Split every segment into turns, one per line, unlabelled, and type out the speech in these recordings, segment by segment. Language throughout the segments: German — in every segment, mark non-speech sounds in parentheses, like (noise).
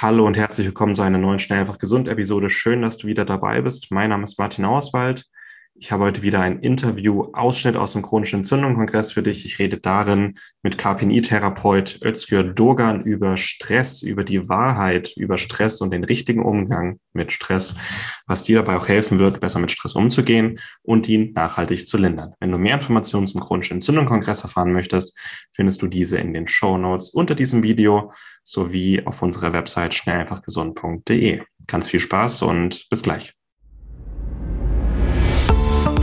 Hallo und herzlich willkommen zu einer neuen Schnell einfach gesund Episode. Schön, dass du wieder dabei bist. Mein Name ist Martin Auswald. Ich habe heute wieder ein Interview-Ausschnitt aus dem chronischen Entzündung-Kongress für dich. Ich rede darin mit KPNI-Therapeut Özgür Dogan über Stress, über die Wahrheit, über Stress und den richtigen Umgang mit Stress, was dir dabei auch helfen wird, besser mit Stress umzugehen und ihn nachhaltig zu lindern. Wenn du mehr Informationen zum chronischen Entzündung-Kongress erfahren möchtest, findest du diese in den Show Notes unter diesem Video sowie auf unserer Website schnelleinfachgesund.de. Ganz viel Spaß und bis gleich.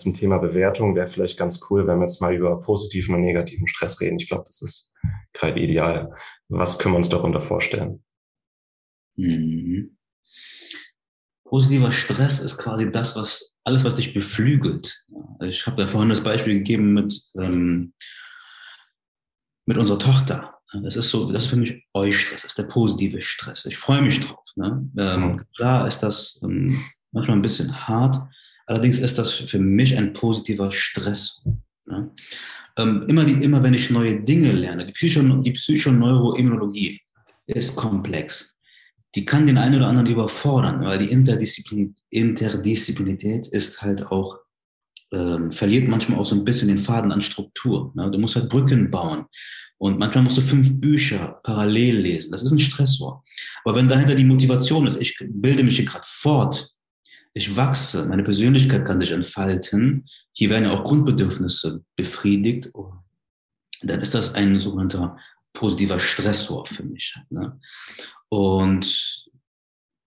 Zum Thema Bewertung wäre vielleicht ganz cool, wenn wir jetzt mal über positiven und negativen Stress reden. Ich glaube, das ist gerade ideal. Was können wir uns darunter vorstellen?
Mhm. Positiver Stress ist quasi das, was alles, was dich beflügelt. Ich habe ja vorhin das Beispiel gegeben mit, ähm, mit unserer Tochter. Das ist so, das ist für mich Eustress, das ist der positive Stress. Ich freue mich drauf. Ne? Ähm, mhm. Klar ist das ähm, manchmal ein bisschen hart, Allerdings ist das für mich ein positiver Stress. Ja? Ähm, immer, die, immer wenn ich neue Dinge lerne, die, Psycho, die Psychoneuroimmunologie ist komplex. Die kann den einen oder anderen überfordern, weil die Interdisziplin Interdisziplinarität ist halt auch, ähm, verliert manchmal auch so ein bisschen den Faden an Struktur. Ne? Du musst halt Brücken bauen. Und manchmal musst du fünf Bücher parallel lesen. Das ist ein Stressor. Aber wenn dahinter die Motivation ist, ich bilde mich hier gerade fort, ich wachse, meine Persönlichkeit kann sich entfalten, hier werden ja auch Grundbedürfnisse befriedigt, dann ist das ein sogenannter positiver Stressor für mich. Ne? Und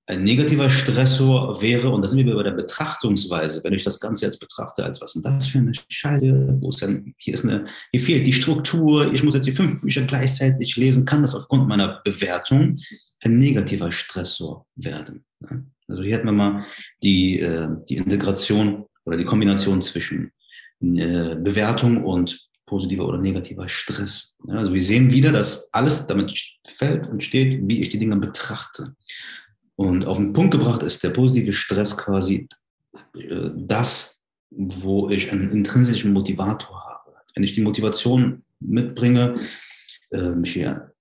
ein negativer Stressor wäre, und da sind wir bei der Betrachtungsweise, wenn ich das Ganze jetzt betrachte, als was ist das für eine Scheiße, wo ist denn, hier ist eine, hier fehlt die Struktur, ich muss jetzt die fünf Bücher gleichzeitig lesen, kann das aufgrund meiner Bewertung ein negativer Stressor werden. Ne? Also hier hätten wir mal die, äh, die Integration oder die Kombination zwischen äh, Bewertung und positiver oder negativer Stress. Also wir sehen wieder, dass alles damit fällt und steht, wie ich die Dinge betrachte. Und auf den Punkt gebracht ist der positive Stress quasi äh, das, wo ich einen intrinsischen Motivator habe. Wenn ich die Motivation mitbringe, mich hier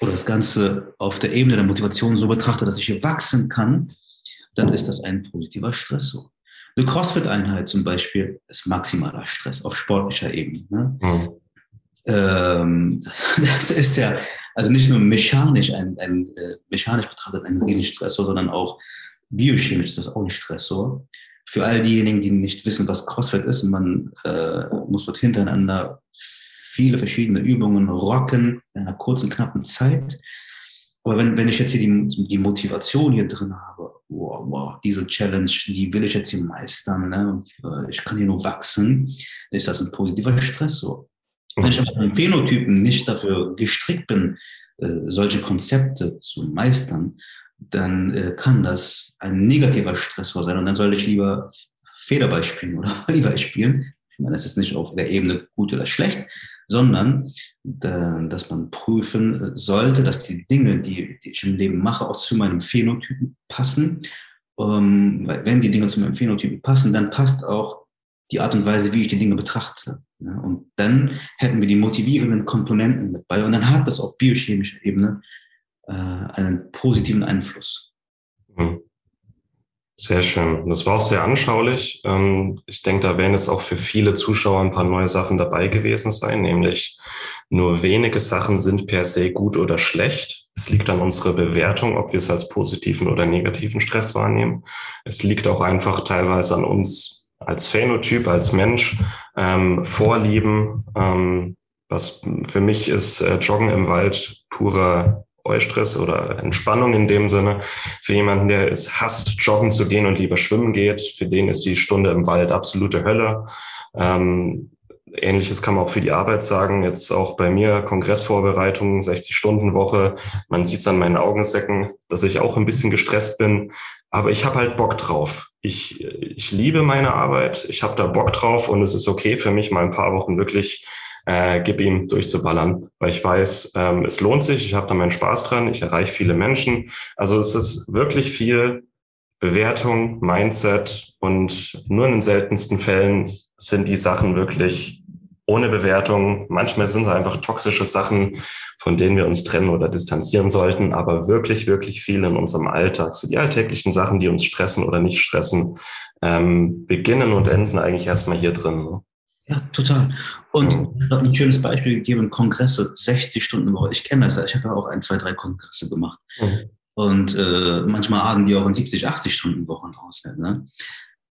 oder das Ganze auf der Ebene der Motivation so betrachte, dass ich hier wachsen kann, dann ist das ein positiver Stressor. Eine CrossFit-Einheit zum Beispiel ist maximaler Stress auf sportlicher Ebene. Ne? Mhm. Ähm, (laughs) das ist ja, also nicht nur mechanisch, ein, ein äh, mechanisch betrachtet ein Riesenstressor, sondern auch biochemisch ist das auch ein Stressor. Für all diejenigen, die nicht wissen, was CrossFit ist, man äh, muss dort hintereinander viele verschiedene Übungen rocken in einer kurzen, knappen Zeit. Aber wenn, wenn ich jetzt hier die, die Motivation hier drin habe, wow, wow, diese Challenge, die will ich jetzt hier meistern, ne? äh, ich kann hier nur wachsen, ist das ein positiver Stressor. Wenn ich aber von Phänotypen nicht dafür gestrickt bin, äh, solche Konzepte zu meistern, dann äh, kann das ein negativer Stressor sein und dann sollte ich lieber Federball spielen oder (laughs) Volleyball spielen. Ich meine, das ist nicht auf der Ebene gut oder schlecht, sondern dass man prüfen sollte, dass die Dinge, die, die ich im Leben mache, auch zu meinem Phänotypen passen. Ähm, weil wenn die Dinge zu meinem Phänotypen passen, dann passt auch die Art und Weise, wie ich die Dinge betrachte. Ja, und dann hätten wir die motivierenden Komponenten mit bei und dann hat das auf biochemischer Ebene äh, einen positiven Einfluss.
Mhm. Sehr schön. Das war auch sehr anschaulich. Ähm, ich denke, da werden jetzt auch für viele Zuschauer ein paar neue Sachen dabei gewesen sein, nämlich nur wenige Sachen sind per se gut oder schlecht. Es liegt an unserer Bewertung, ob wir es als positiven oder negativen Stress wahrnehmen. Es liegt auch einfach teilweise an uns als Phänotyp, als Mensch, ähm, Vorlieben. Ähm, was für mich ist äh, Joggen im Wald purer Eustress oder Entspannung in dem Sinne. Für jemanden, der es hasst, joggen zu gehen und lieber schwimmen geht, für den ist die Stunde im Wald absolute Hölle. Ähm, Ähnliches kann man auch für die Arbeit sagen. Jetzt auch bei mir Kongressvorbereitung, 60-Stunden-Woche. Man sieht es an meinen Augensäcken, dass ich auch ein bisschen gestresst bin. Aber ich habe halt Bock drauf. Ich, ich liebe meine Arbeit. Ich habe da Bock drauf und es ist okay für mich, mal ein paar Wochen wirklich äh, gib ihm durchzuballern, weil ich weiß, ähm, es lohnt sich, ich habe da meinen Spaß dran, ich erreiche viele Menschen. Also es ist wirklich viel Bewertung, Mindset und nur in den seltensten Fällen sind die Sachen wirklich ohne Bewertung. Manchmal sind es einfach toxische Sachen, von denen wir uns trennen oder distanzieren sollten, aber wirklich, wirklich viel in unserem Alltag, so die alltäglichen Sachen, die uns stressen oder nicht stressen, ähm, beginnen und enden eigentlich erstmal hier drin.
Ja, total. Und ich habe ein schönes Beispiel gegeben, Kongresse, 60 Stunden Woche. Ich kenne das ja, ich habe ja auch ein, zwei, drei Kongresse gemacht. Mhm. Und äh, manchmal atmen die auch in 70, 80 Stunden Wochen aus. Ne?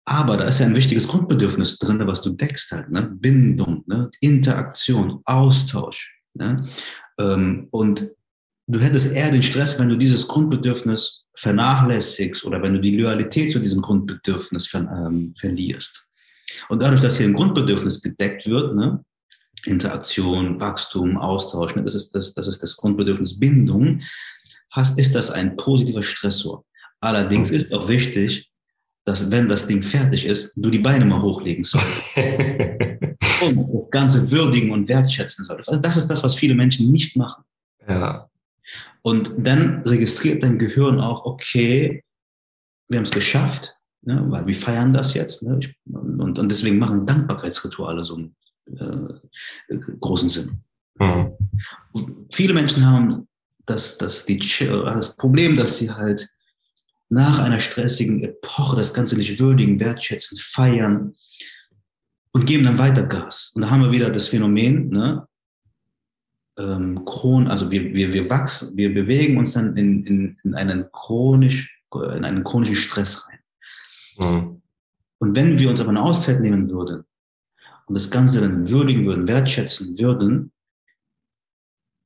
Aber da ist ja ein wichtiges Grundbedürfnis drin, was du deckst halt. Ne? Bindung, ne? Interaktion, Austausch. Ne? Ähm, und du hättest eher den Stress, wenn du dieses Grundbedürfnis vernachlässigst oder wenn du die Loyalität zu diesem Grundbedürfnis ver ähm, verlierst. Und dadurch, dass hier ein Grundbedürfnis gedeckt wird, ne, Interaktion, Wachstum, Austausch, ne, das, ist das, das ist das Grundbedürfnis Bindung, hast, ist das ein positiver Stressor. Allerdings ist auch wichtig, dass wenn das Ding fertig ist, du die Beine mal hochlegen sollst. (laughs) und das Ganze würdigen und wertschätzen solltest. Also das ist das, was viele Menschen nicht machen.
Ja.
Und dann registriert dein Gehirn auch, okay, wir haben es geschafft, ne, weil wir feiern das jetzt. Ne, ich, und, und deswegen machen Dankbarkeitsrituale so einen äh, großen Sinn. Mhm. Viele Menschen haben das, das, die, das Problem, dass sie halt nach einer stressigen Epoche das Ganze nicht würdigen, wertschätzen, feiern und geben dann weiter Gas. Und da haben wir wieder das Phänomen, ne? Ähm, Chron, also wir, wir, wir wachsen, wir bewegen uns dann in, in, in, einen, chronisch, in einen chronischen Stress rein. Mhm. Und wenn wir uns aber eine Auszeit nehmen würden und das Ganze dann würdigen würden, wertschätzen würden,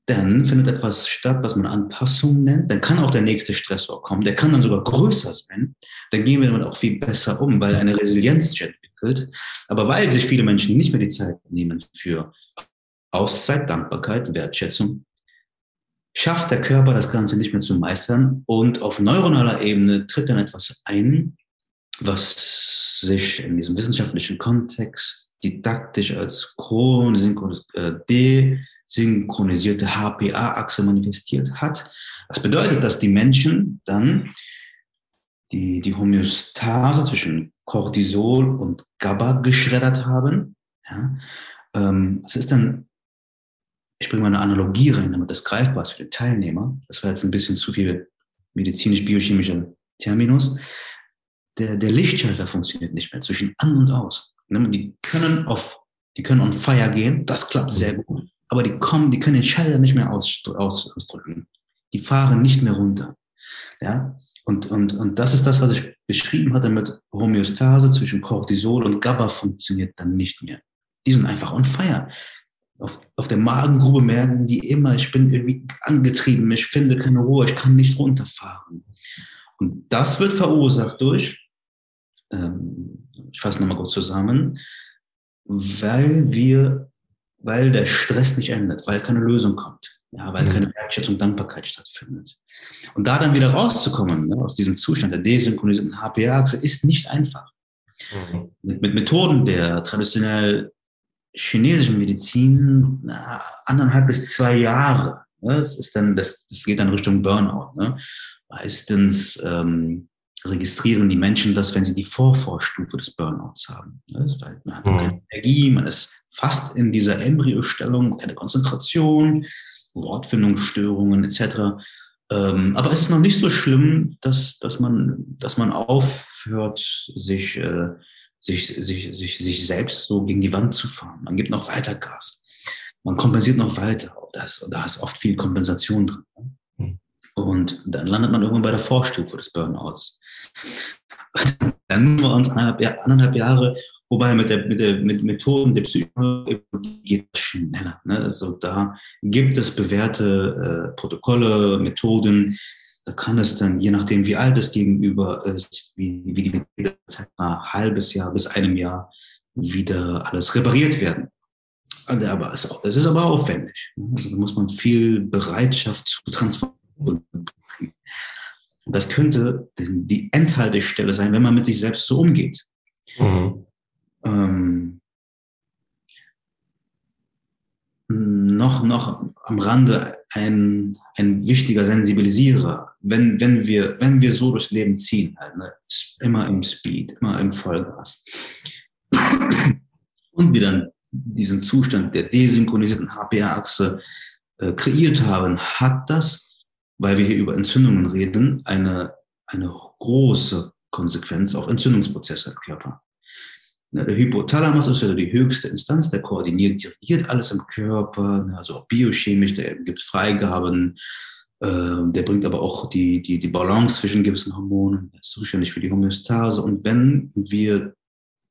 dann findet etwas statt, was man Anpassung nennt. Dann kann auch der nächste Stressor kommen. Der kann dann sogar größer sein. Dann gehen wir damit auch viel besser um, weil eine Resilienz entwickelt. Aber weil sich viele Menschen nicht mehr die Zeit nehmen für Auszeit, Dankbarkeit, Wertschätzung, schafft der Körper das Ganze nicht mehr zu meistern und auf neuronaler Ebene tritt dann etwas ein, was sich in diesem wissenschaftlichen Kontext didaktisch als desynchronisierte HPA-Achse manifestiert hat. Das bedeutet, dass die Menschen dann die, die Homöostase zwischen Cortisol und GABA geschreddert haben. Ja, ähm, ist dann, ich bringe mal eine Analogie rein, damit das greifbar ist für den Teilnehmer. Das war jetzt ein bisschen zu viel medizinisch-biochemischer Terminus der, der Lichtschalter funktioniert nicht mehr zwischen an und aus. Ne, die können auf, die können on fire gehen, das klappt sehr gut. Aber die kommen, die können den Schalter nicht mehr aus, aus, ausdrücken. Die fahren nicht mehr runter. Ja, und, und, und das ist das, was ich beschrieben hatte mit Homöostase zwischen Cortisol und GABA funktioniert dann nicht mehr. Die sind einfach on fire. Auf, auf der Magengrube merken die immer, ich bin irgendwie angetrieben, ich finde keine Ruhe, ich kann nicht runterfahren. Und das wird verursacht durch ähm, ich fasse nochmal kurz zusammen, weil wir, weil der Stress nicht endet, weil keine Lösung kommt, ja, weil mhm. keine Wertschätzung, Dankbarkeit stattfindet. Und da dann wieder rauszukommen, ne, aus diesem Zustand der desynchronisierten HPA-Achse, ist nicht einfach. Mhm. Mit, mit, Methoden der traditionell chinesischen Medizin na, anderthalb bis zwei Jahre. Ne, das, ist dann, das, das geht dann Richtung Burnout. Ne? Meistens ähm, registrieren die Menschen das, wenn sie die Vorvorstufe des Burnouts haben. Man hat mhm. keine Energie, man ist fast in dieser Embryostellung, keine Konzentration, Wortfindungsstörungen etc. Ähm, aber es ist noch nicht so schlimm, dass, dass, man, dass man aufhört, sich, äh, sich, sich, sich, sich selbst so gegen die Wand zu fahren. Man gibt noch weiter Gas. Man kompensiert noch weiter. Da ist, da ist oft viel Kompensation drin. Und dann landet man irgendwann bei der Vorstufe des Burnouts. (laughs) Dann nur uns anderthalb, anderthalb Jahre, wobei mit, der, mit, der, mit Methoden der Psychologie geht es schneller. Ne? Also da gibt es bewährte äh, Protokolle, Methoden. Da kann es dann, je nachdem, wie alt das Gegenüber ist, wie, wie die Zeit mal halbes Jahr bis einem Jahr wieder alles repariert werden. aber es, das ist aber aufwendig. Also da muss man viel Bereitschaft zu transformieren. Das könnte die Endhaltestelle sein, wenn man mit sich selbst so umgeht. Mhm. Ähm, noch, noch am Rande ein, ein wichtiger Sensibilisierer, wenn, wenn, wir, wenn wir so durchs Leben ziehen, halt, ne? immer im Speed, immer im Vollgas, und wir dann diesen Zustand der desynchronisierten HPA-Achse äh, kreiert haben, hat das, weil wir hier über Entzündungen reden, eine, eine große Konsequenz auf Entzündungsprozesse im Körper. Der Hypothalamus ist ja die höchste Instanz, der koordiniert, dirigiert alles im Körper, ne, also auch biochemisch, der gibt Freigaben, äh, der bringt aber auch die, die, die Balance zwischen gewissen Hormonen, der ist zuständig für die Homöostase. Und wenn wir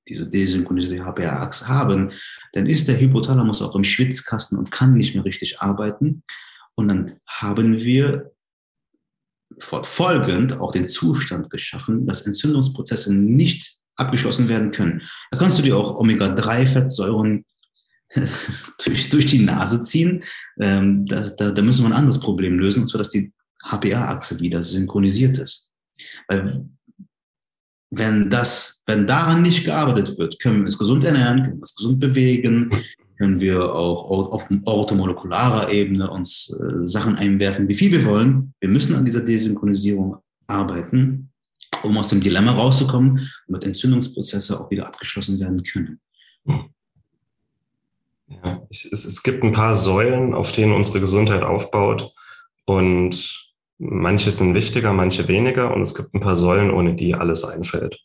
diese desynchronisierte HPA-Achse haben, dann ist der Hypothalamus auch im Schwitzkasten und kann nicht mehr richtig arbeiten. Und dann haben wir fortfolgend auch den Zustand geschaffen, dass Entzündungsprozesse nicht abgeschlossen werden können. Da kannst du dir auch Omega-3-Fettsäuren (laughs) durch, durch die Nase ziehen. Ähm, da, da, da müssen wir ein anderes Problem lösen, und zwar, dass die HPA-Achse wieder synchronisiert ist. Weil wenn das, wenn daran nicht gearbeitet wird, können wir uns gesund ernähren, können wir uns gesund bewegen, können wir auch auf orthomolekularer Ebene uns äh, Sachen einwerfen, wie viel wir wollen. Wir müssen an dieser Desynchronisierung arbeiten, um aus dem Dilemma rauszukommen, damit Entzündungsprozesse auch wieder abgeschlossen werden können.
Ja, es, es gibt ein paar Säulen, auf denen unsere Gesundheit aufbaut und Manche sind wichtiger, manche weniger und es gibt ein paar Säulen, ohne die alles einfällt.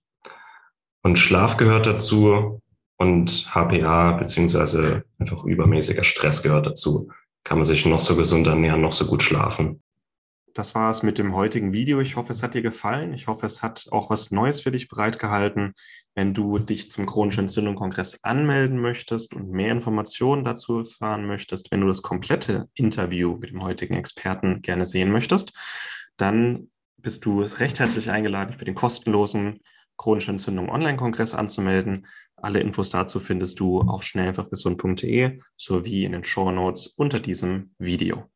Und Schlaf gehört dazu und HPA beziehungsweise einfach übermäßiger Stress gehört dazu. Kann man sich noch so gesund ernähren, noch so gut schlafen das war es mit dem heutigen Video. Ich hoffe, es hat dir gefallen. Ich hoffe, es hat auch was Neues für dich bereitgehalten. Wenn du dich zum chronischen Entzündung-Kongress anmelden möchtest und mehr Informationen dazu erfahren möchtest, wenn du das komplette Interview mit dem heutigen Experten gerne sehen möchtest, dann bist du recht herzlich eingeladen, für den kostenlosen chronische Entzündung Online-Kongress anzumelden. Alle Infos dazu findest du auf schnelleinfachgesund.de sowie in den Show Notes unter diesem Video.